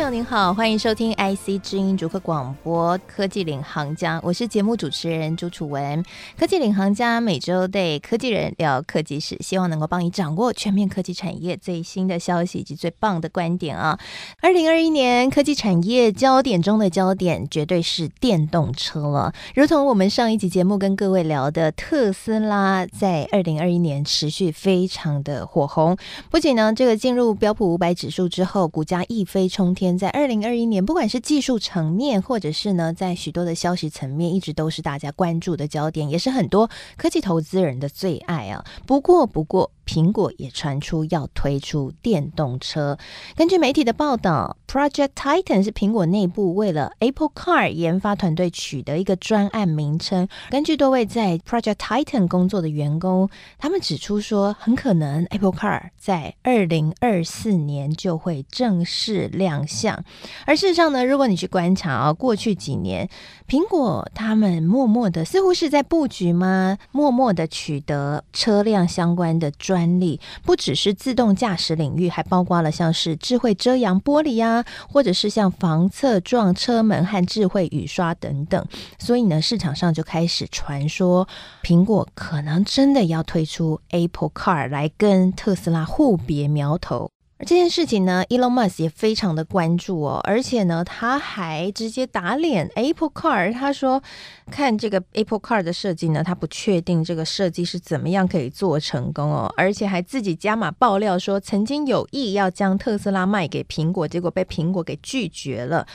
朋友您好，欢迎收听 IC 之音逐客广播《科技领航家》，我是节目主持人朱楚文。《科技领航家》每周对科技人聊科技史，希望能够帮你掌握全面科技产业最新的消息以及最棒的观点啊！二零二一年科技产业焦点中的焦点，绝对是电动车了。如同我们上一集节目跟各位聊的，特斯拉在二零二一年持续非常的火红，不仅呢这个进入标普五百指数之后，股价一飞冲天，在二零二一年，不管是技术层面，或者是呢，在许多的消息层面，一直都是大家关注的焦点，也是很多科技投资人的最爱啊。不过，不过。苹果也传出要推出电动车。根据媒体的报道，Project Titan 是苹果内部为了 Apple Car 研发团队取得一个专案名称。根据多位在 Project Titan 工作的员工，他们指出说，很可能 Apple Car 在二零二四年就会正式亮相。而事实上呢，如果你去观察啊，过去几年，苹果他们默默的似乎是在布局吗？默默的取得车辆相关的专专利不只是自动驾驶领域，还包括了像是智慧遮阳玻璃呀，或者是像防侧撞车门和智慧雨刷等等。所以呢，市场上就开始传说，苹果可能真的要推出 Apple Car 来跟特斯拉互别苗头。这件事情呢，Elon Musk 也非常的关注哦，而且呢，他还直接打脸 Apple Car，他说看这个 Apple Car 的设计呢，他不确定这个设计是怎么样可以做成功哦，而且还自己加码爆料说，曾经有意要将特斯拉卖给苹果，结果被苹果给拒绝了。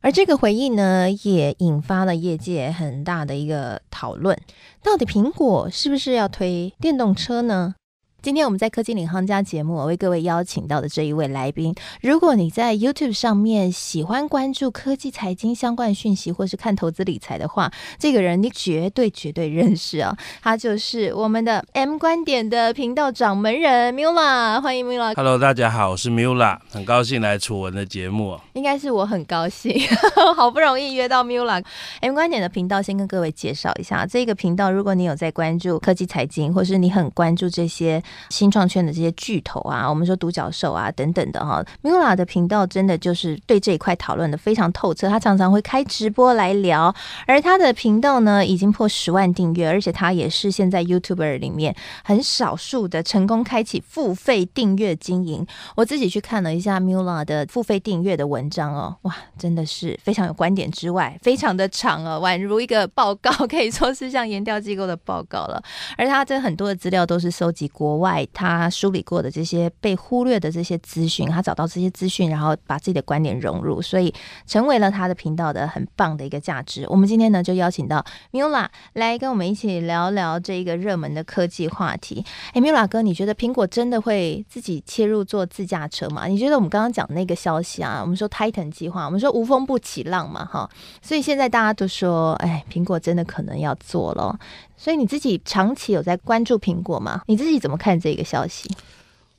而这个回应呢，也引发了业界很大的一个讨论，到底苹果是不是要推电动车呢？今天我们在科技领航家节目，我为各位邀请到的这一位来宾，如果你在 YouTube 上面喜欢关注科技财经相关讯息，或是看投资理财的话，这个人你绝对绝对认识啊！他就是我们的 M 观点的频道掌门人 Miula，欢迎 Miula。Hello，大家好，我是 Miula，很高兴来楚文的节目。应该是我很高兴，好不容易约到 Miula。M 观点的频道，先跟各位介绍一下这个频道。如果你有在关注科技财经，或是你很关注这些。新创圈的这些巨头啊，我们说独角兽啊等等的哈，Miula 的频道真的就是对这一块讨论的非常透彻。他常常会开直播来聊，而他的频道呢已经破十万订阅，而且他也是现在 YouTuber 里面很少数的成功开启付费订阅经营。我自己去看了一下 Miula 的付费订阅的文章哦，哇，真的是非常有观点之外，非常的长哦，宛如一个报告，可以说是像研调机构的报告了。而他这很多的资料都是收集国外他梳理过的这些被忽略的这些资讯，他找到这些资讯，然后把自己的观点融入，所以成为了他的频道的很棒的一个价值。我们今天呢就邀请到 Mila 来跟我们一起聊聊这一个热门的科技话题。哎，Mila 哥，你觉得苹果真的会自己切入做自驾车吗？你觉得我们刚刚讲那个消息啊，我们说 Titan 计划，我们说无风不起浪嘛，哈，所以现在大家都说，哎，苹果真的可能要做了。所以你自己长期有在关注苹果吗？你自己怎么看这个消息？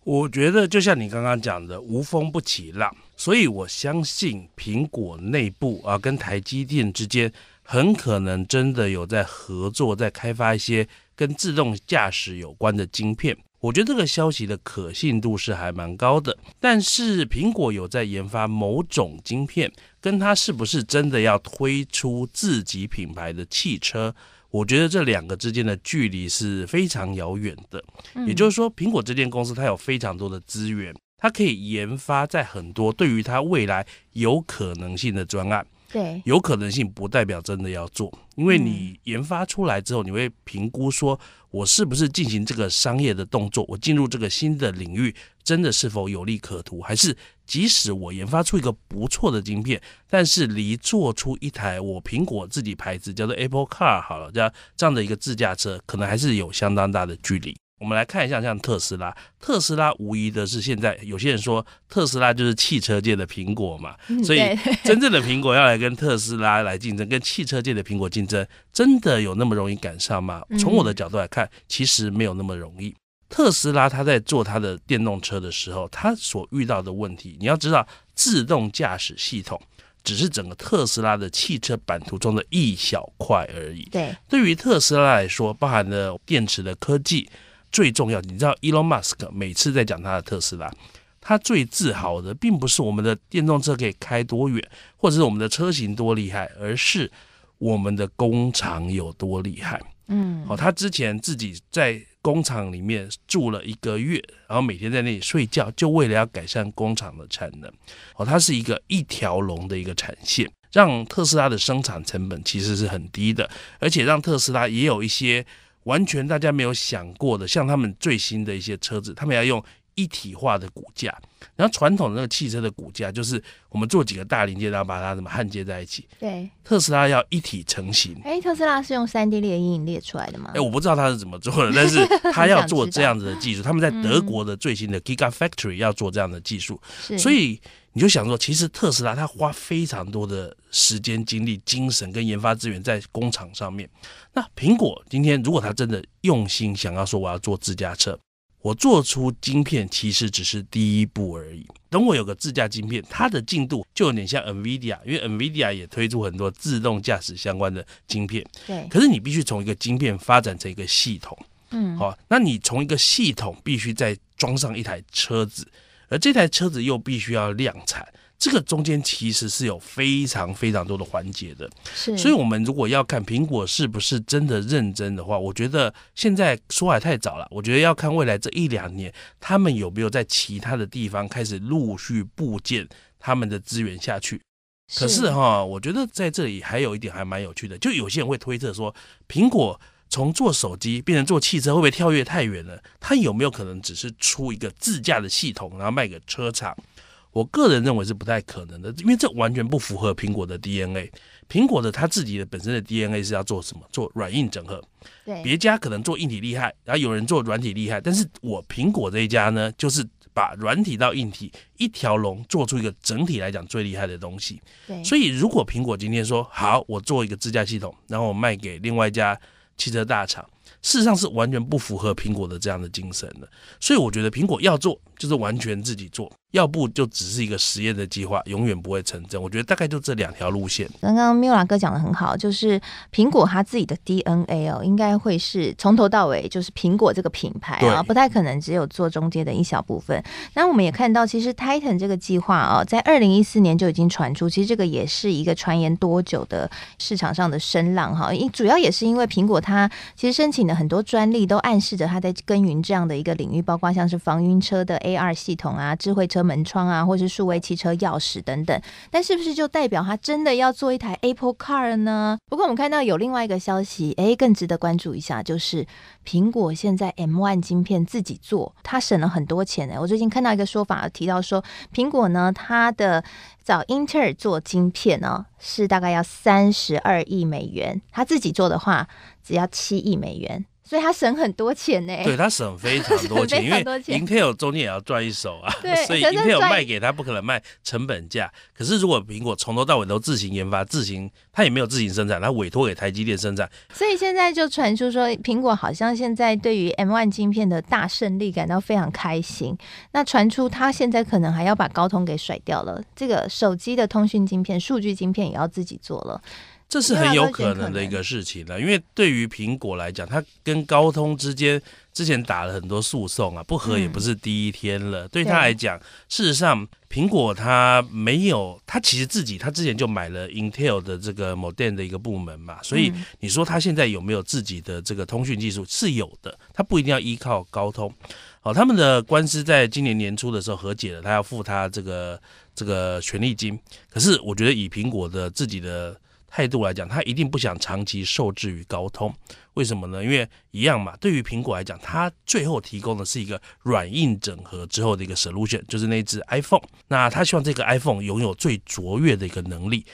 我觉得就像你刚刚讲的，无风不起浪。所以我相信苹果内部啊，跟台积电之间很可能真的有在合作，在开发一些跟自动驾驶有关的晶片。我觉得这个消息的可信度是还蛮高的。但是苹果有在研发某种晶片，跟它是不是真的要推出自己品牌的汽车？我觉得这两个之间的距离是非常遥远的，也就是说，苹果这间公司它有非常多的资源，它可以研发在很多对于它未来有可能性的专案。对，有可能性不代表真的要做，因为你研发出来之后，你会评估说，我是不是进行这个商业的动作，我进入这个新的领域，真的是否有利可图，还是即使我研发出一个不错的晶片，但是离做出一台我苹果自己牌子叫做 Apple Car 好了，这样这样的一个自驾车，可能还是有相当大的距离。我们来看一下，像特斯拉，特斯拉无疑的是现在有些人说特斯拉就是汽车界的苹果嘛，所以 真正的苹果要来跟特斯拉来竞争，跟汽车界的苹果竞争，真的有那么容易赶上吗？从我的角度来看，其实没有那么容易。特斯拉它在做它的电动车的时候，它所遇到的问题，你要知道，自动驾驶系统只是整个特斯拉的汽车版图中的一小块而已。对，对于特斯拉来说，包含了电池的科技最重要。你知道，Elon Musk 每次在讲他的特斯拉，他最自豪的并不是我们的电动车可以开多远，或者是我们的车型多厉害，而是我们的工厂有多厉害。嗯，哦，他之前自己在工厂里面住了一个月，然后每天在那里睡觉，就为了要改善工厂的产能。哦，它是一个一条龙的一个产线，让特斯拉的生产成本其实是很低的，而且让特斯拉也有一些完全大家没有想过的，像他们最新的一些车子，他们要用。一体化的骨架，然后传统的那个汽车的骨架就是我们做几个大零件，然后把它怎么焊接在一起。对，特斯拉要一体成型。哎，特斯拉是用三 D 列印列出来的吗？哎，我不知道他是怎么做的，但是 他要做这样子的技术，他们在德国的最新的 Gigafactory 要做这样的技术，嗯、所以你就想说，其实特斯拉它花非常多的时间、精力、精神跟研发资源在工厂上面。那苹果今天如果他真的用心想要说我要做自驾车。我做出晶片其实只是第一步而已。等我有个自驾晶片，它的进度就有点像 NVIDIA，因为 NVIDIA 也推出很多自动驾驶相关的晶片。对。可是你必须从一个晶片发展成一个系统。嗯。好，那你从一个系统必须再装上一台车子，而这台车子又必须要量产。这个中间其实是有非常非常多的环节的，是，所以我们如果要看苹果是不是真的认真的话，我觉得现在说还太早了。我觉得要看未来这一两年，他们有没有在其他的地方开始陆续部件他们的资源下去。可是哈，我觉得在这里还有一点还蛮有趣的，就有些人会推测说，苹果从做手机变成做汽车，会不会跳跃太远了？它有没有可能只是出一个自驾的系统，然后卖给车厂？我个人认为是不太可能的，因为这完全不符合苹果的 DNA。苹果的它自己的本身的 DNA 是要做什么？做软硬整合。对，别家可能做硬体厉害，然后有人做软体厉害，但是我苹果这一家呢，就是把软体到硬体一条龙做出一个整体来讲最厉害的东西。对，所以如果苹果今天说好，我做一个自驾系统，然后我卖给另外一家汽车大厂。事实上是完全不符合苹果的这样的精神的，所以我觉得苹果要做就是完全自己做，要不就只是一个实验的计划，永远不会成真。我觉得大概就这两条路线。刚刚 Miula 哥讲的很好，就是苹果它自己的 DNA 哦，应该会是从头到尾就是苹果这个品牌啊，不太可能只有做中间的一小部分。那我们也看到，其实 Titan 这个计划啊，在二零一四年就已经传出，其实这个也是一个传言多久的市场上的声浪哈，因主要也是因为苹果它其实申请的。很多专利都暗示着它在耕耘这样的一个领域，包括像是防晕车的 AR 系统啊、智慧车门窗啊，或是数位汽车钥匙等等。但是不是就代表他真的要做一台 Apple Car 呢？不过我们看到有另外一个消息，诶，更值得关注一下，就是苹果现在 M1 晶片自己做，他省了很多钱呢。我最近看到一个说法，提到说苹果呢，它的找英特尔做晶片呢，是大概要三十二亿美元，他自己做的话。只要七亿美元，所以他省很多钱呢。对，他省非常多钱，因为 Intel 中间也要赚一手啊。对，所以 Intel 卖给他不可能卖成本价。可是如果苹果从头到尾都自行研发、自行，他也没有自行生产，他委托给台积电生产。所以现在就传出说，苹果好像现在对于 M1 晶片的大胜利感到非常开心。那传出他现在可能还要把高通给甩掉了，这个手机的通讯晶片、数据晶片也要自己做了。这是很有可能的一个事情了，因为对于苹果来讲，它跟高通之间之前打了很多诉讼啊，不和也不是第一天了。对他来讲，事实上，苹果它没有，它其实自己，它之前就买了 Intel 的这个 Modem 的一个部门嘛，所以你说它现在有没有自己的这个通讯技术是有的，它不一定要依靠高通。好，他们的官司在今年年初的时候和解了，他要付他这个这个权利金。可是我觉得以苹果的自己的态度来讲，他一定不想长期受制于高通，为什么呢？因为一样嘛，对于苹果来讲，它最后提供的是一个软硬整合之后的一个 solution，就是那只 iPhone。那他希望这个 iPhone 拥有最卓越的一个能力。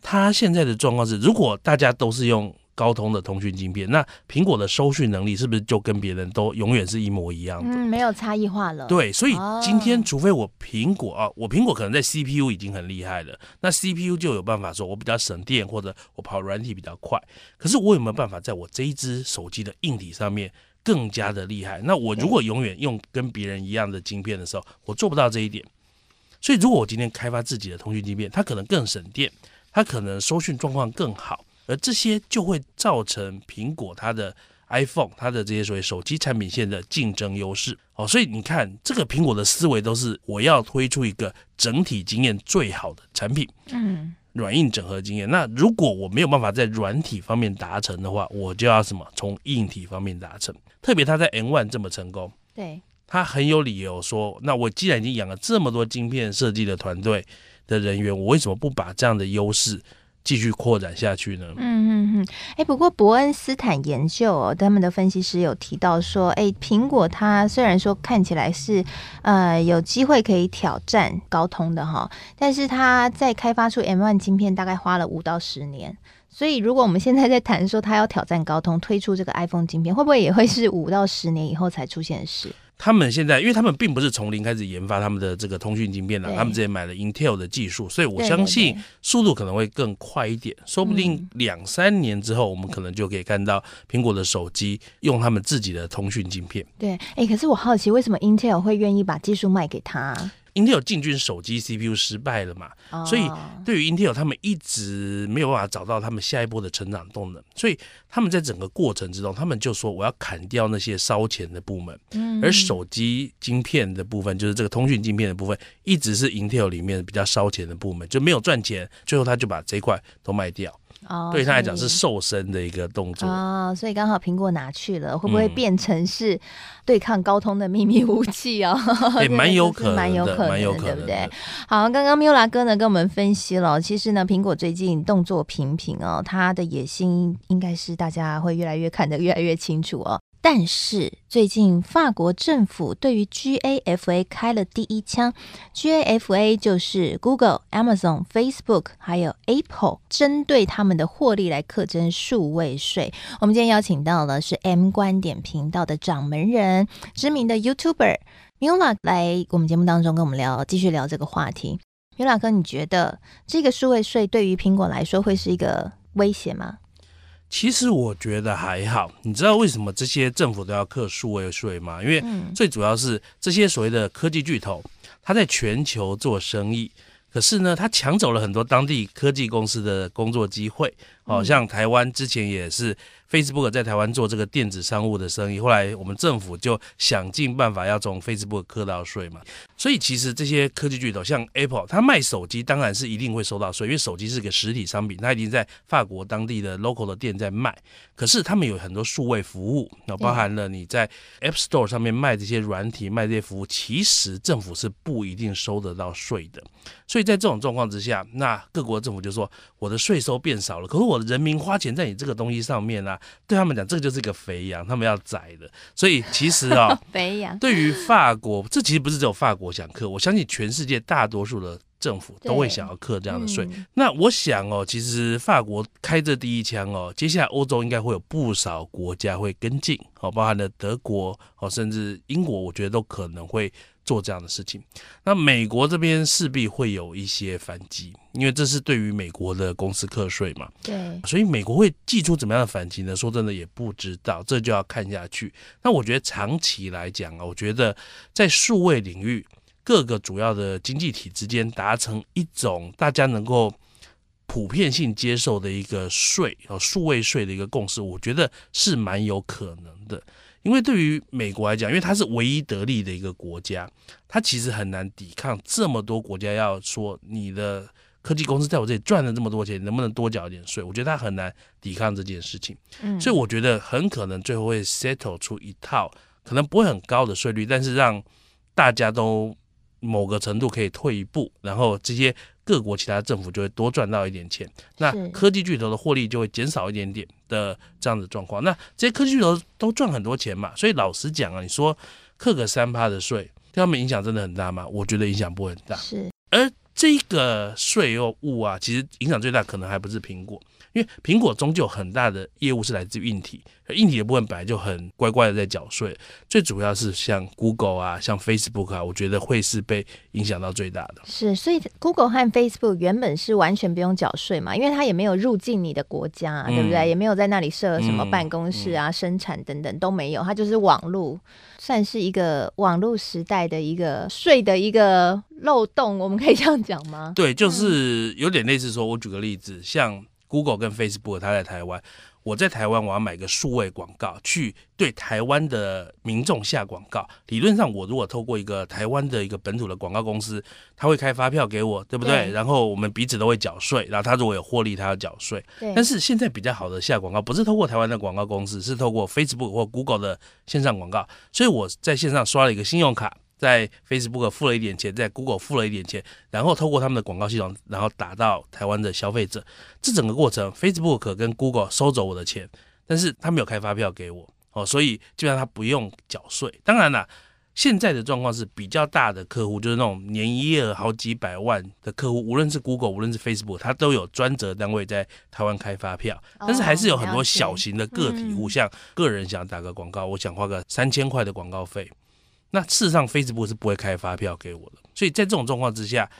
他现在的状况是，如果大家都是用高通的通讯晶片，那苹果的收讯能力是不是就跟别人都永远是一模一样的？嗯，没有差异化了。对，所以今天除非我苹果啊，我苹果可能在 CPU 已经很厉害了，那 CPU 就有办法说我比较省电，或者我跑软体比较快。可是我有没有办法在我这一支手机的硬体上面更加的厉害？那我如果永远用跟别人一样的晶片的时候，我做不到这一点。所以如果我今天开发自己的通讯晶片，它可能更省电，它可能收讯状况更好，而这些就会造成苹果它的 iPhone 它的这些所谓手机产品线的竞争优势。哦，所以你看，这个苹果的思维都是我要推出一个整体经验最好的产品，嗯，软硬整合经验。那如果我没有办法在软体方面达成的话，我就要什么？从硬体方面达成。特别他在 N 1这么成功，对。他很有理由说：“那我既然已经养了这么多晶片设计的团队的人员，我为什么不把这样的优势继续扩展下去呢？”嗯嗯嗯。哎，不过伯恩斯坦研究哦，他们的分析师有提到说：“哎，苹果它虽然说看起来是呃有机会可以挑战高通的哈，但是它在开发出 M One 晶片大概花了五到十年。所以如果我们现在在谈说它要挑战高通，推出这个 iPhone 晶片，会不会也会是五到十年以后才出现的事？”他们现在，因为他们并不是从零开始研发他们的这个通讯晶片了，他们之前买了 Intel 的技术，所以我相信速度可能会更快一点。说不定两三年之后，我们可能就可以看到苹果的手机用他们自己的通讯晶片。对，哎，可是我好奇，为什么 Intel 会愿意把技术卖给他？Intel 进军手机 CPU 失败了嘛？Oh. 所以对于 Intel，他们一直没有办法找到他们下一波的成长动能，所以他们在整个过程之中，他们就说我要砍掉那些烧钱的部门，嗯，而手机晶片的部分，就是这个通讯晶片的部分，一直是 Intel 里面比较烧钱的部门，就没有赚钱，最后他就把这一块都卖掉。哦，对他来讲是瘦身的一个动作哦，所以刚好苹果拿去了，会不会变成是对抗高通的秘密武器哦？也 蛮有可能，蛮有可能，蛮有可能，对不对？好，刚刚 Miula 哥呢跟我们分析了，其实呢，苹果最近动作频频哦，他的野心应该是大家会越来越看得越来越清楚哦。但是最近法国政府对于 GAFA 开了第一枪，GAFA 就是 Google、Amazon、Facebook 还有 Apple 针对他们的获利来课征数位税。我们今天邀请到了是 M 观点频道的掌门人，知名的 YouTuber Mula 来我们节目当中跟我们聊，继续聊这个话题。Miula 哥，你觉得这个数位税对于苹果来说会是一个威胁吗？其实我觉得还好，你知道为什么这些政府都要课数位税吗？因为最主要是这些所谓的科技巨头，他在全球做生意，可是呢，他抢走了很多当地科技公司的工作机会。好像台湾之前也是。Facebook 在台湾做这个电子商务的生意，后来我们政府就想尽办法要从 Facebook 课到税嘛。所以其实这些科技巨头，像 Apple，它卖手机当然是一定会收到税，因为手机是个实体商品，它已经在法国当地的 local 的店在卖。可是他们有很多数位服务，那包含了你在 App Store 上面卖这些软体、卖这些服务，其实政府是不一定收得到税的。所以在这种状况之下，那各国政府就说我的税收变少了，可是我的人民花钱在你这个东西上面啊。对他们讲，这个就是一个肥羊，他们要宰的。所以其实啊、哦，肥羊对于法国，这其实不是只有法国想克，我相信全世界大多数的政府都会想要克这样的税。嗯、那我想哦，其实法国开这第一枪哦，接下来欧洲应该会有不少国家会跟进哦，包含了德国哦，甚至英国，我觉得都可能会。做这样的事情，那美国这边势必会有一些反击，因为这是对于美国的公司课税嘛。对，所以美国会祭出怎么样的反击呢？说真的也不知道，这就要看下去。那我觉得长期来讲啊，我觉得在数位领域，各个主要的经济体之间达成一种大家能够普遍性接受的一个税，哦，数位税的一个共识，我觉得是蛮有可能的。因为对于美国来讲，因为它是唯一得利的一个国家，它其实很难抵抗这么多国家要说你的科技公司在我这里赚了这么多钱，能不能多缴一点税？我觉得它很难抵抗这件事情。嗯，所以我觉得很可能最后会 settle 出一套可能不会很高的税率，但是让大家都某个程度可以退一步，然后这些。各国其他政府就会多赚到一点钱，那科技巨头的获利就会减少一点点的这样的状况。那这些科技巨头都赚很多钱嘛，所以老实讲啊，你说克个三趴的税，对他们影响真的很大吗？我觉得影响不会很大。是，而这个税务啊，其实影响最大可能还不是苹果。因为苹果终究很大的业务是来自于硬体，硬体的部分本来就很乖乖的在缴税，最主要是像 Google 啊，像 Facebook 啊，我觉得会是被影响到最大的。是，所以 Google 和 Facebook 原本是完全不用缴税嘛，因为它也没有入境你的国家，啊，对不对？嗯、也没有在那里设什么办公室啊、嗯嗯、生产等等都没有，它就是网络。算是一个网络时代的一个税的一个漏洞，我们可以这样讲吗？对，就是有点类似说，我举个例子，像 Google 跟 Facebook，它在台湾。我在台湾，我要买个数位广告，去对台湾的民众下广告。理论上，我如果透过一个台湾的一个本土的广告公司，他会开发票给我，对不对？对。然后我们彼此都会缴税，然后他如果有获利，他要缴税。但是现在比较好的下广告，不是透过台湾的广告公司，是透过 Facebook 或 Google 的线上广告。所以我在线上刷了一个信用卡。在 Facebook 付了一点钱，在 Google 付了一点钱，然后透过他们的广告系统，然后打到台湾的消费者。这整个过程，Facebook 跟 Google 收走我的钱，但是他没有开发票给我哦，所以基本上他不用缴税。当然了，现在的状况是比较大的客户，就是那种年营业额好几百万的客户，无论是 Google，无论是 Facebook，他都有专责单位在台湾开发票。但是还是有很多小型的个体户，像个人想打个广告，我想花个三千块的广告费。那事实上，Facebook 是不会开发票给我的，所以在这种状况之下。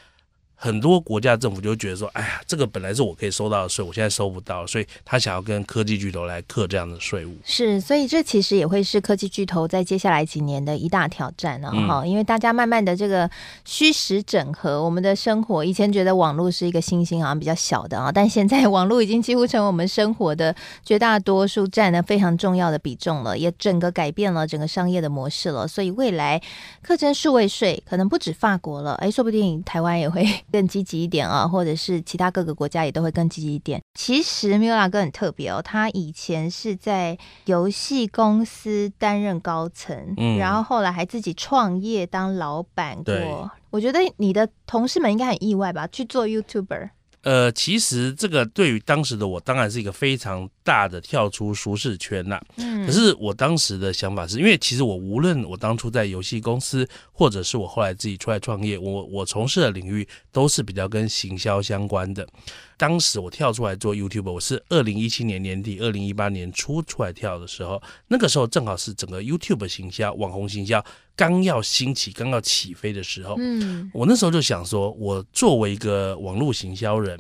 很多国家政府就觉得说，哎呀，这个本来是我可以收到的税，我现在收不到，所以他想要跟科技巨头来克这样的税务。是，所以这其实也会是科技巨头在接下来几年的一大挑战啊。哈、嗯，因为大家慢慢的这个虚实整合，我们的生活以前觉得网络是一个新兴，好像比较小的啊，但现在网络已经几乎成为我们生活的绝大多数，占了非常重要的比重了，也整个改变了整个商业的模式了。所以未来课征数位税，可能不止法国了，哎，说不定台湾也会。更积极一点啊，或者是其他各个国家也都会更积极一点。其实 Miula 哥很特别哦，他以前是在游戏公司担任高层，嗯，然后后来还自己创业当老板过。我觉得你的同事们应该很意外吧，去做 YouTuber。呃，其实这个对于当时的我，当然是一个非常大的跳出舒适圈呐。嗯，可是我当时的想法是，因为其实我无论我当初在游戏公司，或者是我后来自己出来创业，我我从事的领域都是比较跟行销相关的。当时我跳出来做 YouTube，我是二零一七年年底、二零一八年初出来跳的时候，那个时候正好是整个 YouTube 行销、网红行销刚要兴起、刚要起飞的时候。嗯，我那时候就想说，我作为一个网络行销人，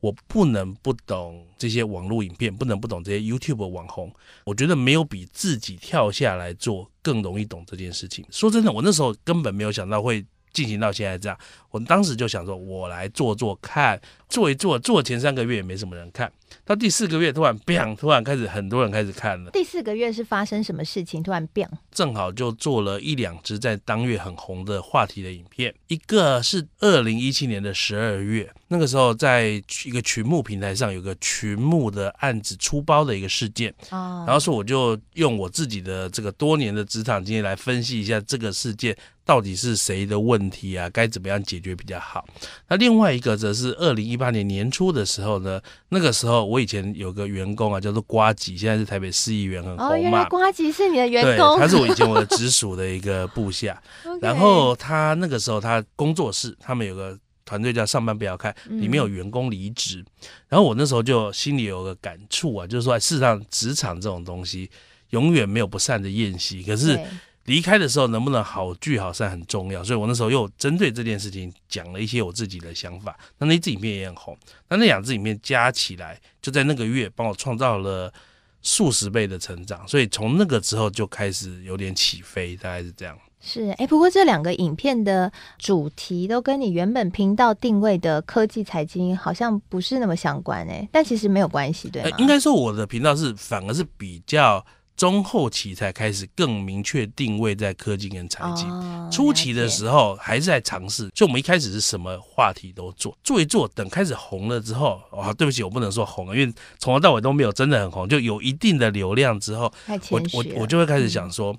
我不能不懂这些网络影片，不能不懂这些 YouTube 网红。我觉得没有比自己跳下来做更容易懂这件事情。说真的，我那时候根本没有想到会。进行到现在这样，我当时就想说，我来做做看，做一做，做前三个月也没什么人看，到第四个月突然变，突然开始很多人开始看了。第四个月是发生什么事情？突然变？正好就做了一两支在当月很红的话题的影片，一个是二零一七年的十二月，那个时候在一个群募平台上有个群募的案子出包的一个事件，然后说我就用我自己的这个多年的职场经验来分析一下这个事件。到底是谁的问题啊？该怎么样解决比较好？那另外一个则是二零一八年年初的时候呢，那个时候我以前有个员工啊，叫做瓜吉，现在是台北市议员，很红嘛。哦，原来瓜吉是你的员工？对，他是我以前我的直属的一个部下。然后他那个时候他工作室，他们有个团队叫上班不要看，里面有员工离职。嗯、然后我那时候就心里有个感触啊，就是说，事实上职场这种东西永远没有不散的宴席，可是。离开的时候能不能好聚好散很重要，所以我那时候又针对这件事情讲了一些我自己的想法。那那支影片也很红，那那两支影片加起来就在那个月帮我创造了数十倍的成长，所以从那个之后就开始有点起飞，大概是这样。是，哎、欸，不过这两个影片的主题都跟你原本频道定位的科技财经好像不是那么相关，哎，但其实没有关系，对吗？应该说我的频道是反而是比较。中后期才开始更明确定位在科技跟财经，哦、初期的时候还是在尝试，所以我们一开始是什么话题都做，做一做，等开始红了之后，啊，对不起，我不能说红了，因为从头到尾都没有真的很红，就有一定的流量之后，我我我就会开始想说，嗯、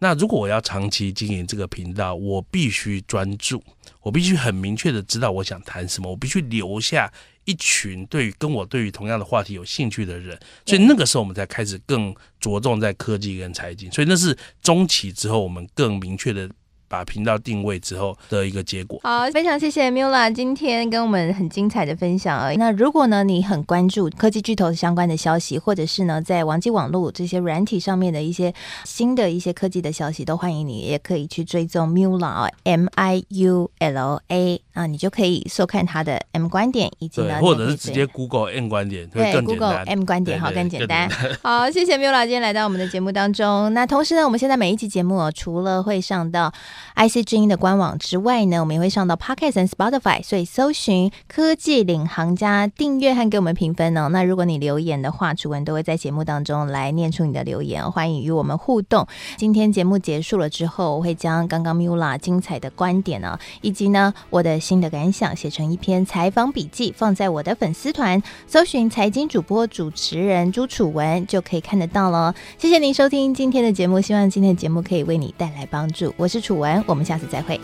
那如果我要长期经营这个频道，我必须专注，我必须很明确的知道我想谈什么，我必须留下。一群对于跟我对于同样的话题有兴趣的人，所以那个时候我们才开始更着重在科技跟财经，所以那是中期之后我们更明确的把频道定位之后的一个结果。好，非常谢谢 Mula 今天跟我们很精彩的分享啊。那如果呢，你很关注科技巨头相关的消息，或者是呢，在网际网络这些软体上面的一些新的一些科技的消息，都欢迎你，也可以去追踪 Mula M I U L A 啊，你就可以收看他的 M 观点，以及呢，或者是直接 Google M 观点，会更简单。对，Google M 观点好，更简单。好，谢谢 Mula 今天来到我们的节目当中。那同时呢，我们现在每一集节目哦，除了会上到 IC 之音的官网之外呢，我们也会上到 Podcast 和 Spotify，所以搜寻科技领航家订阅和给我们评分哦。那如果你留言的话，楚文都会在节目当中来念出你的留言，欢迎与我们互动。今天节目结束了之后，我会将刚刚 Mula 精彩的观点呢，以及呢我的新的感想写成一篇采访笔记，放在我的粉丝团，搜寻财经主播主持人朱楚文就可以看得到了。谢谢您收听今天的节目，希望今天的节目可以为你带来帮助。我是楚文，我们下次再会。